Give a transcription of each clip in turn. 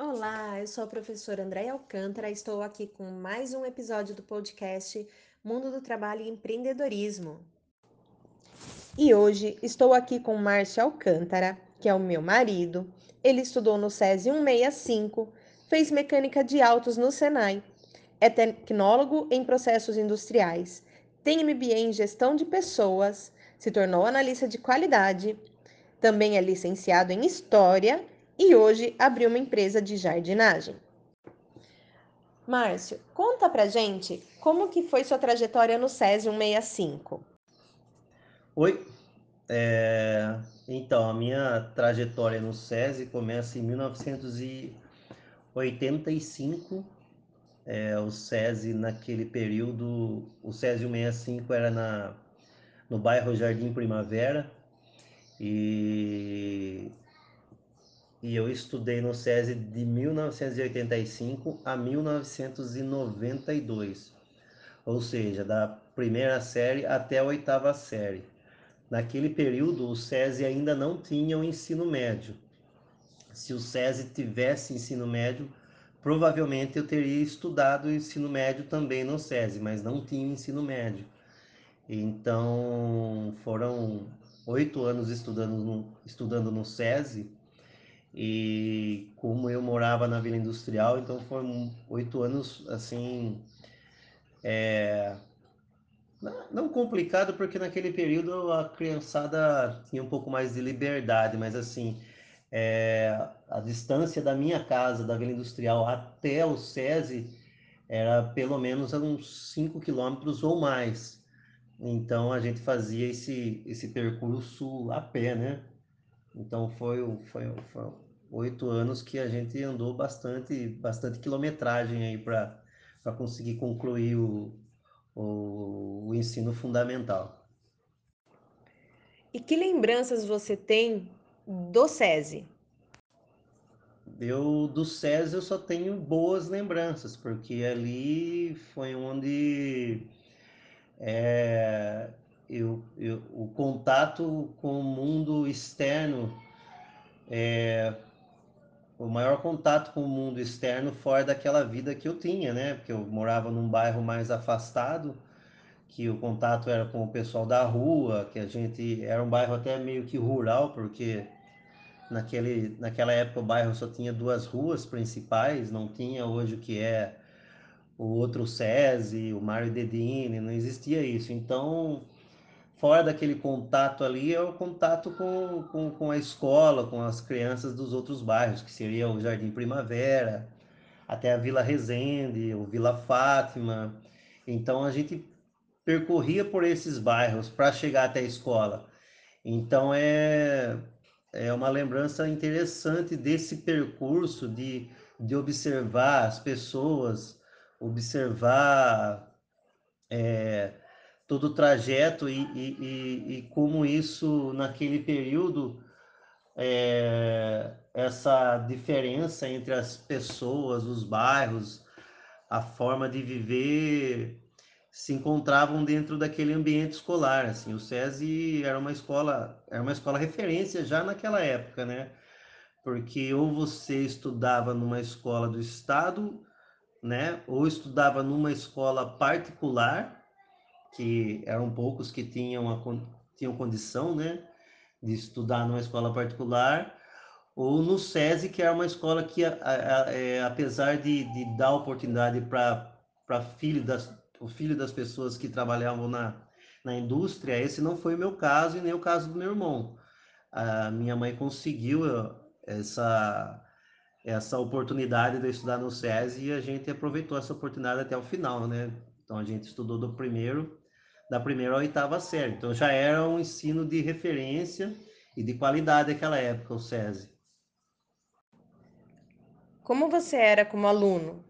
Olá, eu sou a professora Andréia Alcântara, estou aqui com mais um episódio do podcast Mundo do Trabalho e Empreendedorismo. E hoje estou aqui com Márcio Alcântara, que é o meu marido. Ele estudou no SESI 165, fez mecânica de autos no Senai, é tecnólogo em processos industriais, tem MBA em gestão de pessoas, se tornou analista de qualidade, também é licenciado em História e hoje abriu uma empresa de jardinagem. Márcio, conta pra gente como que foi sua trajetória no SESI 165. Oi, é... então a minha trajetória no SESI começa em 1985. É, o SESI naquele período, o SESI 165 era na, no bairro Jardim Primavera e e eu estudei no SESI de 1985 a 1992, ou seja, da primeira série até a oitava série. Naquele período, o SESI ainda não tinha o ensino médio. Se o SESI tivesse ensino médio, provavelmente eu teria estudado o ensino médio também no SESI, mas não tinha ensino médio. Então, foram oito anos estudando no, estudando no SESI e como eu morava na Vila Industrial, então foram oito anos assim. É, não complicado, porque naquele período a criançada tinha um pouco mais de liberdade, mas assim, é, a distância da minha casa, da Vila Industrial, até o SESI era pelo menos uns 5 quilômetros ou mais. Então a gente fazia esse, esse percurso a pé, né? Então foi, foi, foi oito anos que a gente andou bastante, bastante quilometragem aí para conseguir concluir o, o, o ensino fundamental. E que lembranças você tem do SESI? Eu do SESI eu só tenho boas lembranças, porque ali foi onde é, eu, eu, o contato com o mundo externo, é, o maior contato com o mundo externo fora daquela vida que eu tinha, né? Porque eu morava num bairro mais afastado, que o contato era com o pessoal da rua, que a gente era um bairro até meio que rural, porque naquele, naquela época o bairro só tinha duas ruas principais, não tinha hoje o que é o outro SESI, o Mário Dedini, não existia isso. Então, fora daquele contato ali, é o contato com, com, com a escola, com as crianças dos outros bairros, que seria o Jardim Primavera, até a Vila Resende, o Vila Fátima. Então, a gente percorria por esses bairros para chegar até a escola. Então, é, é uma lembrança interessante desse percurso de, de observar as pessoas, observar é, todo o trajeto e, e, e, como isso, naquele período, é, essa diferença entre as pessoas, os bairros, a forma de viver se encontravam dentro daquele ambiente escolar, assim, o SESI era uma escola, era uma escola referência já naquela época, né? Porque ou você estudava numa escola do estado né? Ou estudava numa escola particular, que eram poucos que tinham, a, tinham condição, né? De estudar numa escola particular, ou no SESI, que é uma escola que, a, a, é, apesar de, de dar oportunidade para filho das, o filho das pessoas que trabalhavam na, na indústria, esse não foi o meu caso e nem o caso do meu irmão. A minha mãe conseguiu essa essa oportunidade de estudar no SESI e a gente aproveitou essa oportunidade até o final, né? Então a gente estudou do primeiro, da primeira à oitava série. Então já era um ensino de referência e de qualidade naquela época, o SESI. Como você era como aluno?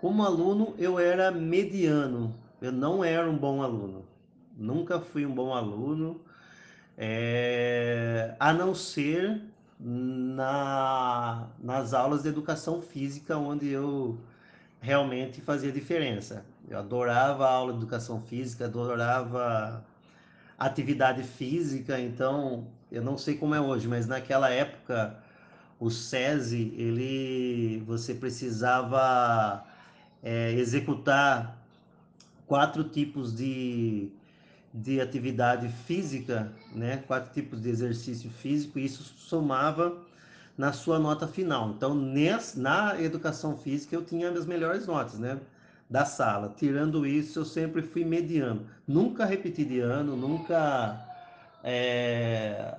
Como aluno, eu era mediano. Eu não era um bom aluno. Nunca fui um bom aluno. É... A não ser na, nas aulas de educação física, onde eu realmente fazia diferença. Eu adorava a aula de educação física, adorava atividade física, então eu não sei como é hoje, mas naquela época o SESI, ele, você precisava é, executar quatro tipos de, de atividade física, né? quatro tipos de exercício físico, e isso somava na sua nota final. Então, nessa, na educação física, eu tinha as melhores notas né? Da sala. Tirando isso, eu sempre fui mediano. Nunca repeti de ano, nunca é,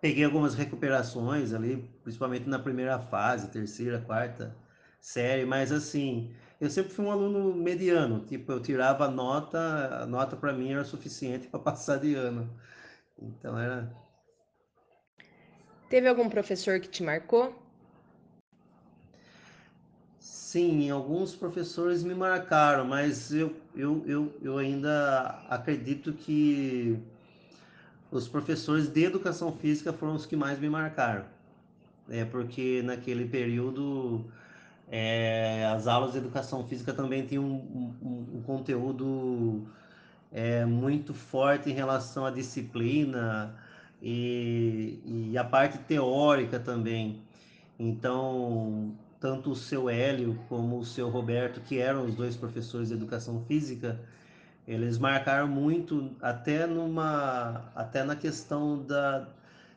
peguei algumas recuperações ali, principalmente na primeira fase, terceira, quarta série, mas assim, eu sempre fui um aluno mediano, tipo, eu tirava nota, a nota para mim era suficiente para passar de ano. Então era. Teve algum professor que te marcou? Sim, alguns professores me marcaram, mas eu, eu, eu, eu ainda acredito que os professores de educação física foram os que mais me marcaram. É porque naquele período é, as aulas de educação física também tinham um, um, um conteúdo é, muito forte em relação à disciplina e, e a parte teórica também. Então, tanto o seu Hélio como o seu Roberto, que eram os dois professores de educação física, eles marcaram muito até numa até na questão da,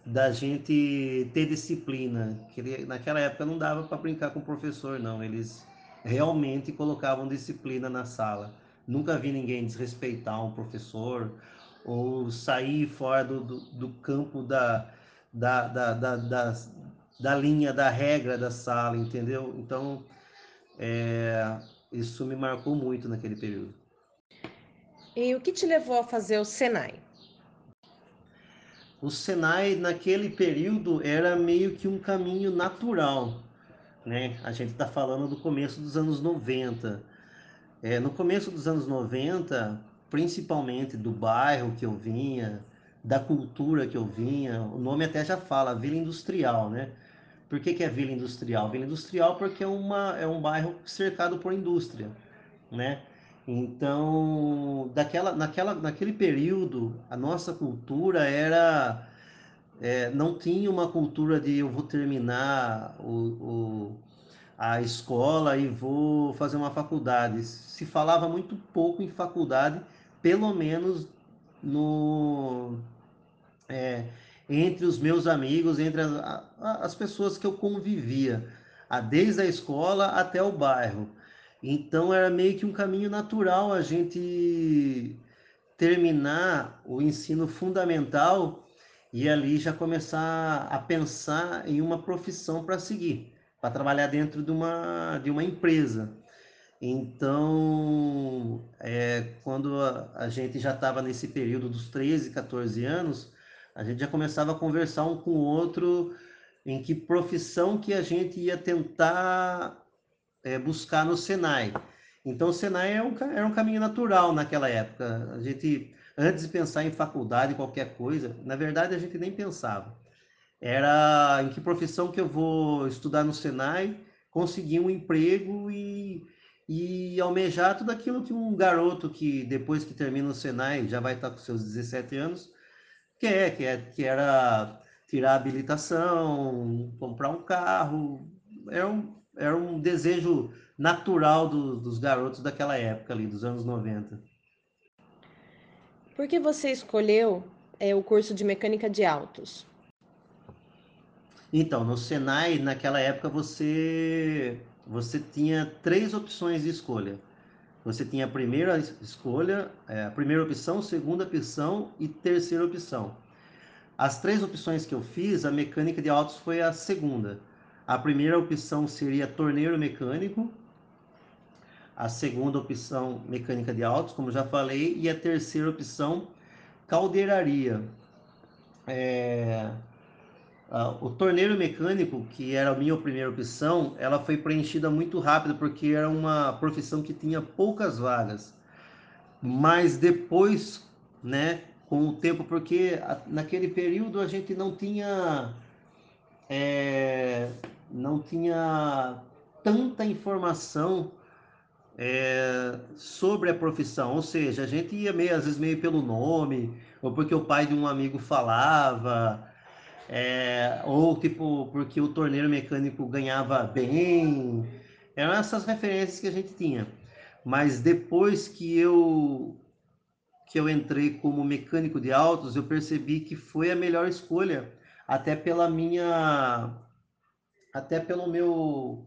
da gente ter disciplina. Que naquela época não dava para brincar com o professor, não. Eles realmente colocavam disciplina na sala. Nunca vi ninguém desrespeitar um professor ou sair fora do, do, do campo da, da, da, da, da linha, da regra da sala, entendeu? Então, é, isso me marcou muito naquele período. E o que te levou a fazer o Senai? O Senai naquele período era meio que um caminho natural, né? A gente está falando do começo dos anos 90. É, no começo dos anos 90, principalmente do bairro que eu vinha, da cultura que eu vinha, o nome até já fala, Vila Industrial, né? Por que, que é Vila Industrial? Vila Industrial porque é, uma, é um bairro cercado por indústria, né? Então, daquela, naquela, naquele período, a nossa cultura era. É, não tinha uma cultura de eu vou terminar o, o, a escola e vou fazer uma faculdade. Se falava muito pouco em faculdade, pelo menos no, é, entre os meus amigos, entre as, as pessoas que eu convivia, desde a escola até o bairro. Então era meio que um caminho natural a gente terminar o ensino fundamental e ali já começar a pensar em uma profissão para seguir, para trabalhar dentro de uma, de uma empresa. Então, é, quando a, a gente já estava nesse período dos 13, 14 anos, a gente já começava a conversar um com o outro em que profissão que a gente ia tentar é, buscar no Senai. Então, o Senai é um, era um caminho natural naquela época. A gente, antes de pensar em faculdade, qualquer coisa, na verdade, a gente nem pensava. Era em que profissão que eu vou estudar no Senai, conseguir um emprego e, e almejar tudo aquilo que um garoto que, depois que termina o Senai, já vai estar com seus 17 anos, quer, que, é, que era tirar a habilitação, comprar um carro. Era um, era um desejo natural do, dos garotos daquela época ali, dos anos 90. Por que você escolheu é, o curso de mecânica de autos? Então, no Senai, naquela época, você, você tinha três opções de escolha. Você tinha a primeira escolha, é, a primeira opção, segunda opção e terceira opção. As três opções que eu fiz, a mecânica de autos foi a segunda. A primeira opção seria torneiro mecânico, a segunda opção mecânica de autos, como já falei, e a terceira opção caldeiraria. É... o torneiro mecânico, que era a minha primeira opção, ela foi preenchida muito rápido porque era uma profissão que tinha poucas vagas. Mas depois, né, com o tempo, porque naquele período a gente não tinha é, não tinha tanta informação é, sobre a profissão, ou seja, a gente ia meio, às vezes meio pelo nome, ou porque o pai de um amigo falava, é, ou tipo porque o torneiro mecânico ganhava bem. Eram essas referências que a gente tinha. Mas depois que eu que eu entrei como mecânico de autos, eu percebi que foi a melhor escolha, até pela minha até pelo meu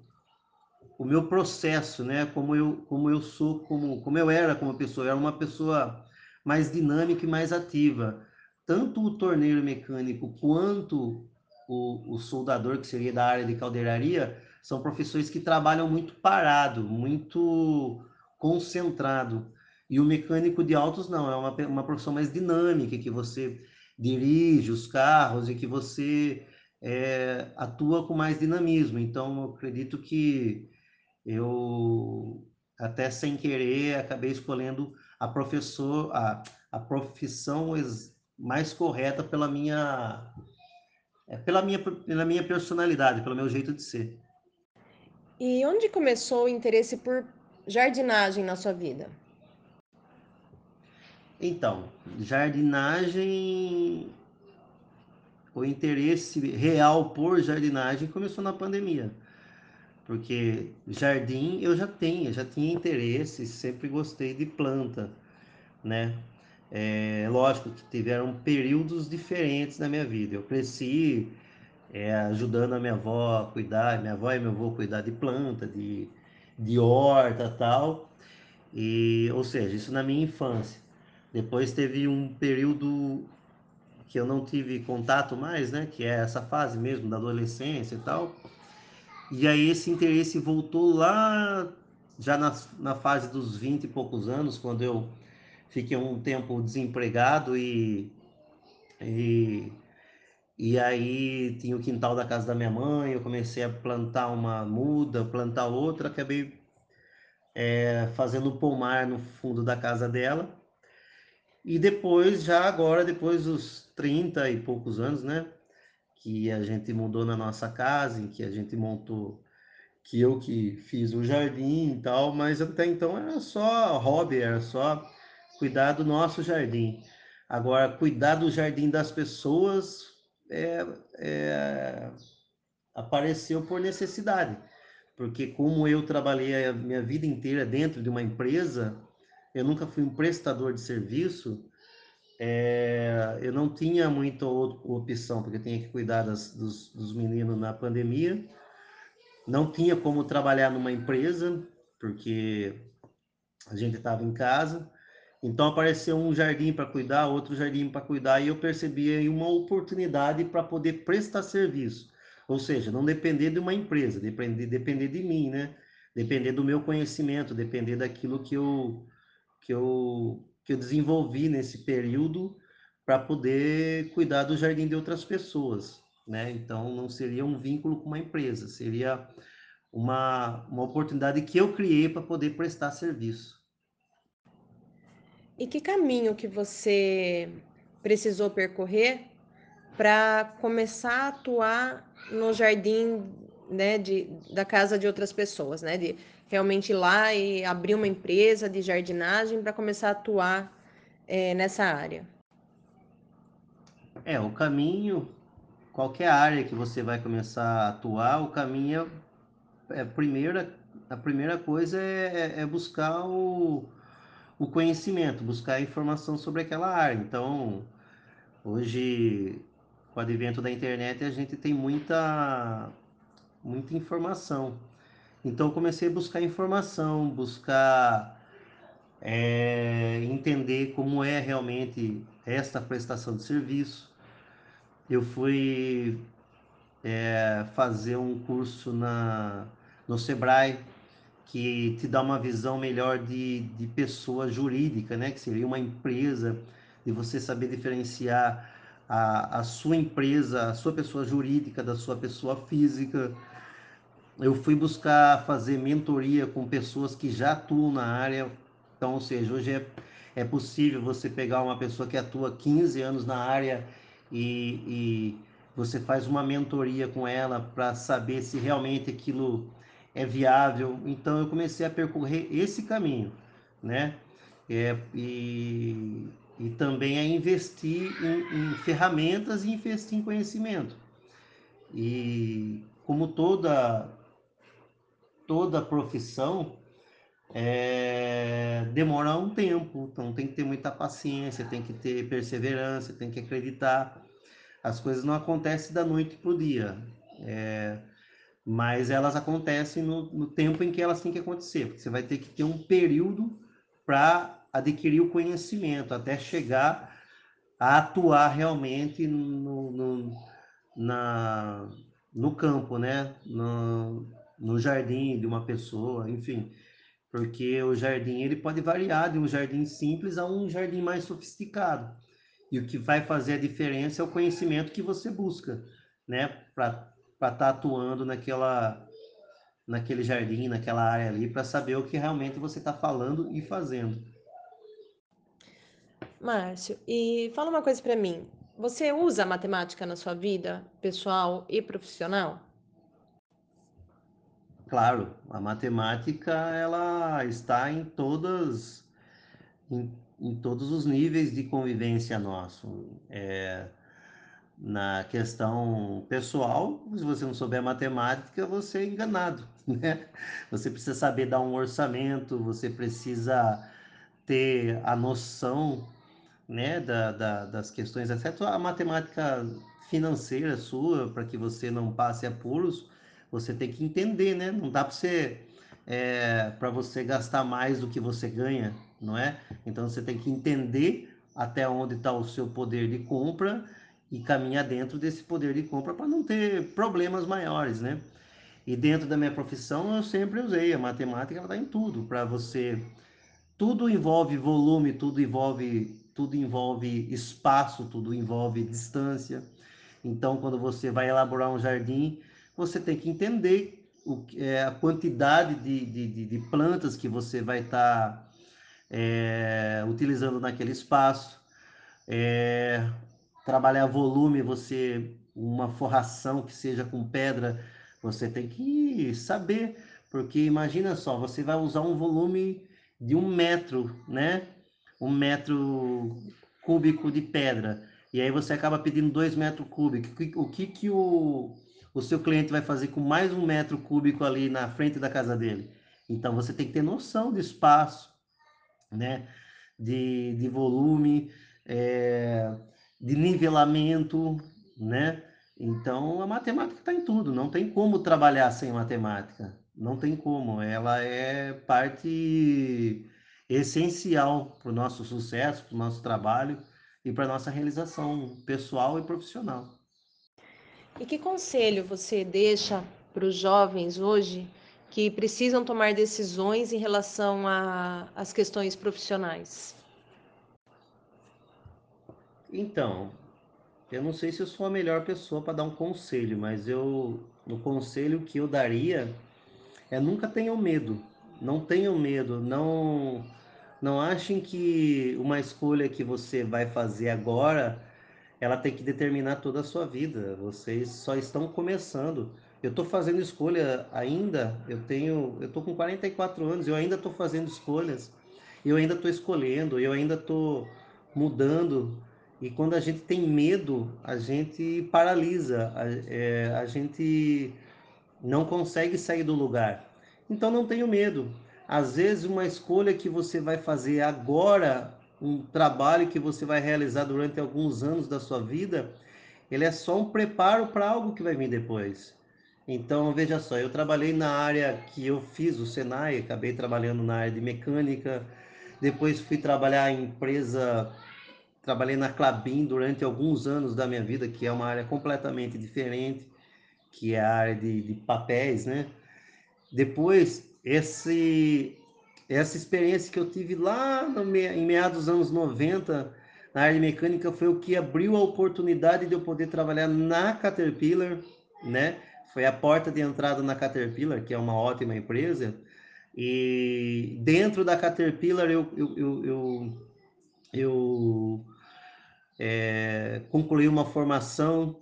o meu processo, né? Como eu como eu sou, como como eu era como pessoa, eu era uma pessoa mais dinâmica e mais ativa. Tanto o torneiro mecânico quanto o, o soldador, que seria da área de caldeiraria, são profissões que trabalham muito parado, muito concentrado. E o mecânico de autos não, é uma, uma profissão mais dinâmica, que você dirige os carros e que você é, atua com mais dinamismo. Então, eu acredito que eu, até sem querer, acabei escolhendo a, professor, a, a profissão mais correta pela minha, é, pela, minha, pela minha personalidade, pelo meu jeito de ser. E onde começou o interesse por jardinagem na sua vida? Então, jardinagem, o interesse real por jardinagem começou na pandemia. Porque jardim eu já tenho, já tinha interesse, sempre gostei de planta, né? É lógico que tiveram períodos diferentes na minha vida. Eu cresci é, ajudando a minha avó a cuidar, minha avó e meu avô cuidar de planta, de, de horta tal. E, ou seja, isso na minha infância. Depois teve um período que eu não tive contato mais, né? Que é essa fase mesmo da adolescência e tal. E aí esse interesse voltou lá já na, na fase dos 20 e poucos anos, quando eu fiquei um tempo desempregado e, e, e aí tinha o quintal da casa da minha mãe, eu comecei a plantar uma muda, plantar outra, acabei é, fazendo pomar no fundo da casa dela. E depois, já agora, depois dos 30 e poucos anos, né? Que a gente mudou na nossa casa, em que a gente montou, que eu que fiz o jardim e tal, mas até então era só hobby, era só cuidar do nosso jardim. Agora, cuidar do jardim das pessoas é, é, apareceu por necessidade, porque como eu trabalhei a minha vida inteira dentro de uma empresa, eu nunca fui um prestador de serviço, é, eu não tinha muita opção, porque eu tinha que cuidar das, dos, dos meninos na pandemia, não tinha como trabalhar numa empresa, porque a gente estava em casa, então apareceu um jardim para cuidar, outro jardim para cuidar, e eu percebi aí uma oportunidade para poder prestar serviço. Ou seja, não depender de uma empresa, depender, depender de mim, né? Depender do meu conhecimento, depender daquilo que eu, que eu, que eu desenvolvi nesse período para poder cuidar do jardim de outras pessoas, né? Então não seria um vínculo com uma empresa, seria uma, uma oportunidade que eu criei para poder prestar serviço. E que caminho que você precisou percorrer para começar a atuar no jardim né, de, da casa de outras pessoas, né? De realmente ir lá e abrir uma empresa de jardinagem para começar a atuar é, nessa área? É, o caminho, qualquer área que você vai começar a atuar, o caminho é, é primeira, a primeira coisa é, é, é buscar o, o conhecimento, buscar informação sobre aquela área. Então, hoje, com o advento da internet, a gente tem muita, muita informação. Então comecei a buscar informação, buscar é, entender como é realmente esta prestação de serviço. Eu fui é, fazer um curso na, no Sebrae que te dá uma visão melhor de, de pessoa jurídica, né? Que seria uma empresa, de você saber diferenciar a, a sua empresa, a sua pessoa jurídica da sua pessoa física eu fui buscar fazer mentoria com pessoas que já atuam na área. Então, ou seja, hoje é, é possível você pegar uma pessoa que atua 15 anos na área e, e você faz uma mentoria com ela para saber se realmente aquilo é viável. Então, eu comecei a percorrer esse caminho, né? É, e, e também é investir em, em ferramentas e investir em conhecimento. E como toda toda profissão é, demora um tempo, então tem que ter muita paciência, tem que ter perseverança, tem que acreditar. As coisas não acontecem da noite para o dia, é, mas elas acontecem no, no, tempo em que elas têm que acontecer, porque você vai ter que ter um período para adquirir o conhecimento, até chegar a atuar realmente no, no, na, no campo, né? No, no jardim de uma pessoa, enfim. Porque o jardim ele pode variar de um jardim simples a um jardim mais sofisticado. E o que vai fazer a diferença é o conhecimento que você busca, né? Para estar tá atuando naquela, naquele jardim, naquela área ali, para saber o que realmente você está falando e fazendo. Márcio, e fala uma coisa para mim. Você usa a matemática na sua vida pessoal e profissional? Claro, a matemática ela está em todas em, em todos os níveis de convivência nosso. É, na questão pessoal, se você não souber matemática, você é enganado, né? Você precisa saber dar um orçamento, você precisa ter a noção, né, da, da, das questões, exceto a matemática financeira sua, para que você não passe apuros, você tem que entender, né? Não dá para você é, para você gastar mais do que você ganha, não é? Então você tem que entender até onde está o seu poder de compra e caminhar dentro desse poder de compra para não ter problemas maiores, né? E dentro da minha profissão eu sempre usei a matemática, ela está em tudo para você. Tudo envolve volume, tudo envolve tudo envolve espaço, tudo envolve distância. Então, quando você vai elaborar um jardim, você tem que entender o, é, a quantidade de, de, de, plantas que você vai estar tá, é, utilizando naquele espaço. É, trabalhar volume, você uma forração que seja com pedra, você tem que saber, porque imagina só, você vai usar um volume de um metro, né? Um metro cúbico de pedra. E aí você acaba pedindo dois metros cúbicos. O que, que o, o seu cliente vai fazer com mais um metro cúbico ali na frente da casa dele. Então você tem que ter noção de espaço, né? De, de volume, é, de nivelamento, né? Então a matemática está em tudo, não tem como trabalhar sem matemática, não tem como, ela é parte essencial para o nosso sucesso, para o nosso trabalho e para a nossa realização pessoal e profissional. E que conselho você deixa para os jovens hoje que precisam tomar decisões em relação às questões profissionais? Então, eu não sei se eu sou a melhor pessoa para dar um conselho, mas eu, o conselho que eu daria é nunca tenham medo. Não tenham medo, não não achem que uma escolha que você vai fazer agora ela tem que determinar toda a sua vida. Vocês só estão começando. Eu estou fazendo escolha ainda, eu tenho, eu estou com 44 anos, eu ainda estou fazendo escolhas, eu ainda estou escolhendo, eu ainda estou mudando. E quando a gente tem medo, a gente paralisa, a, é, a gente não consegue sair do lugar. Então não tenho medo. Às vezes uma escolha que você vai fazer agora um trabalho que você vai realizar durante alguns anos da sua vida, ele é só um preparo para algo que vai vir depois. Então, veja só, eu trabalhei na área que eu fiz, o Senai, acabei trabalhando na área de mecânica, depois fui trabalhar em empresa, trabalhei na Clabin durante alguns anos da minha vida, que é uma área completamente diferente, que é a área de, de papéis, né? Depois, esse, essa experiência que eu tive lá no, em meados dos anos 90 na área de mecânica foi o que abriu a oportunidade de eu poder trabalhar na Caterpillar, né? Foi a porta de entrada na Caterpillar, que é uma ótima empresa. E dentro da Caterpillar eu, eu, eu, eu, eu é, concluí uma formação,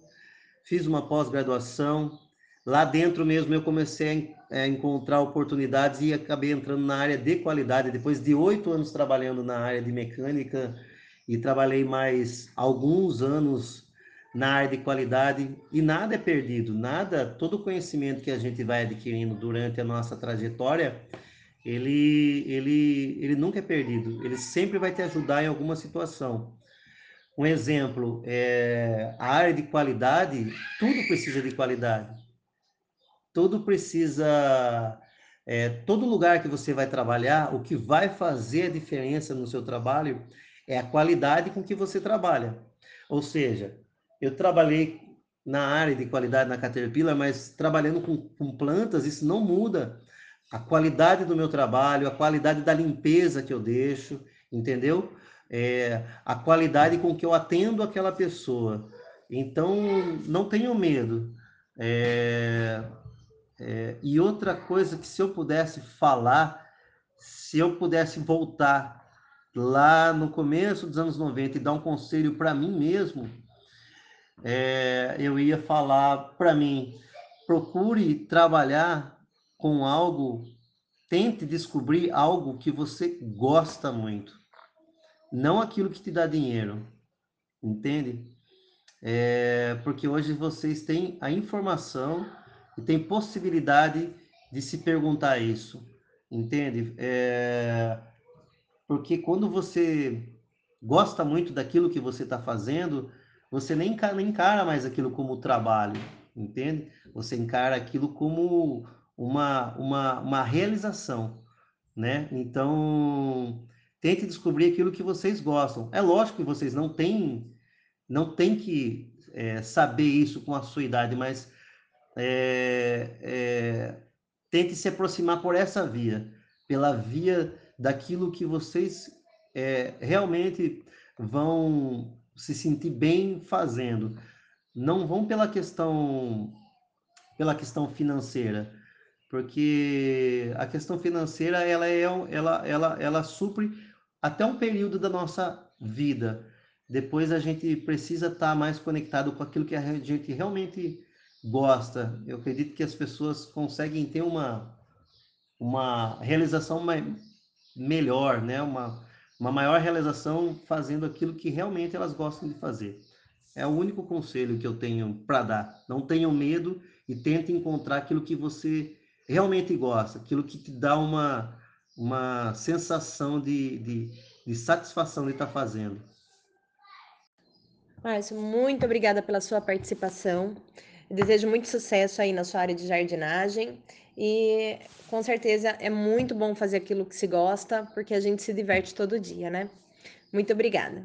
fiz uma pós-graduação. Lá dentro mesmo eu comecei é, encontrar oportunidades e acabei entrando na área de qualidade. Depois de oito anos trabalhando na área de mecânica e trabalhei mais alguns anos na área de qualidade e nada é perdido, nada, todo conhecimento que a gente vai adquirindo durante a nossa trajetória, ele, ele, ele nunca é perdido, ele sempre vai te ajudar em alguma situação. Um exemplo, é, a área de qualidade, tudo precisa de qualidade. Tudo precisa. É, todo lugar que você vai trabalhar, o que vai fazer a diferença no seu trabalho é a qualidade com que você trabalha. Ou seja, eu trabalhei na área de qualidade na Caterpillar, mas trabalhando com, com plantas, isso não muda a qualidade do meu trabalho, a qualidade da limpeza que eu deixo, entendeu? É, a qualidade com que eu atendo aquela pessoa. Então, não tenho medo. É, é, e outra coisa que se eu pudesse falar, se eu pudesse voltar lá no começo dos anos 90 e dar um conselho para mim mesmo, é, eu ia falar para mim, procure trabalhar com algo, tente descobrir algo que você gosta muito, não aquilo que te dá dinheiro, entende? É, porque hoje vocês têm a informação e têm possibilidade de se perguntar isso, entende? É, porque quando você gosta muito daquilo que você está fazendo, você nem encara, mais aquilo como trabalho, entende? Você encara aquilo como uma, uma, uma realização, né? Então, tente descobrir aquilo que vocês gostam. É lógico que vocês não têm, não têm que é, saber isso com a sua idade, mas é, é, tente se aproximar por essa via, pela via daquilo que vocês é, realmente vão se sentir bem fazendo. Não vão pela questão pela questão financeira, porque a questão financeira ela é ela ela ela supre até um período da nossa vida. Depois a gente precisa estar mais conectado com aquilo que a gente realmente gosta. Eu acredito que as pessoas conseguem ter uma uma realização melhor, né? Uma uma maior realização fazendo aquilo que realmente elas gostam de fazer. É o único conselho que eu tenho para dar. Não tenham medo e tente encontrar aquilo que você realmente gosta, aquilo que te dá uma, uma sensação de, de, de satisfação de estar tá fazendo. Márcio, muito obrigada pela sua participação. Eu desejo muito sucesso aí na sua área de jardinagem e com certeza é muito bom fazer aquilo que se gosta, porque a gente se diverte todo dia, né? Muito obrigada.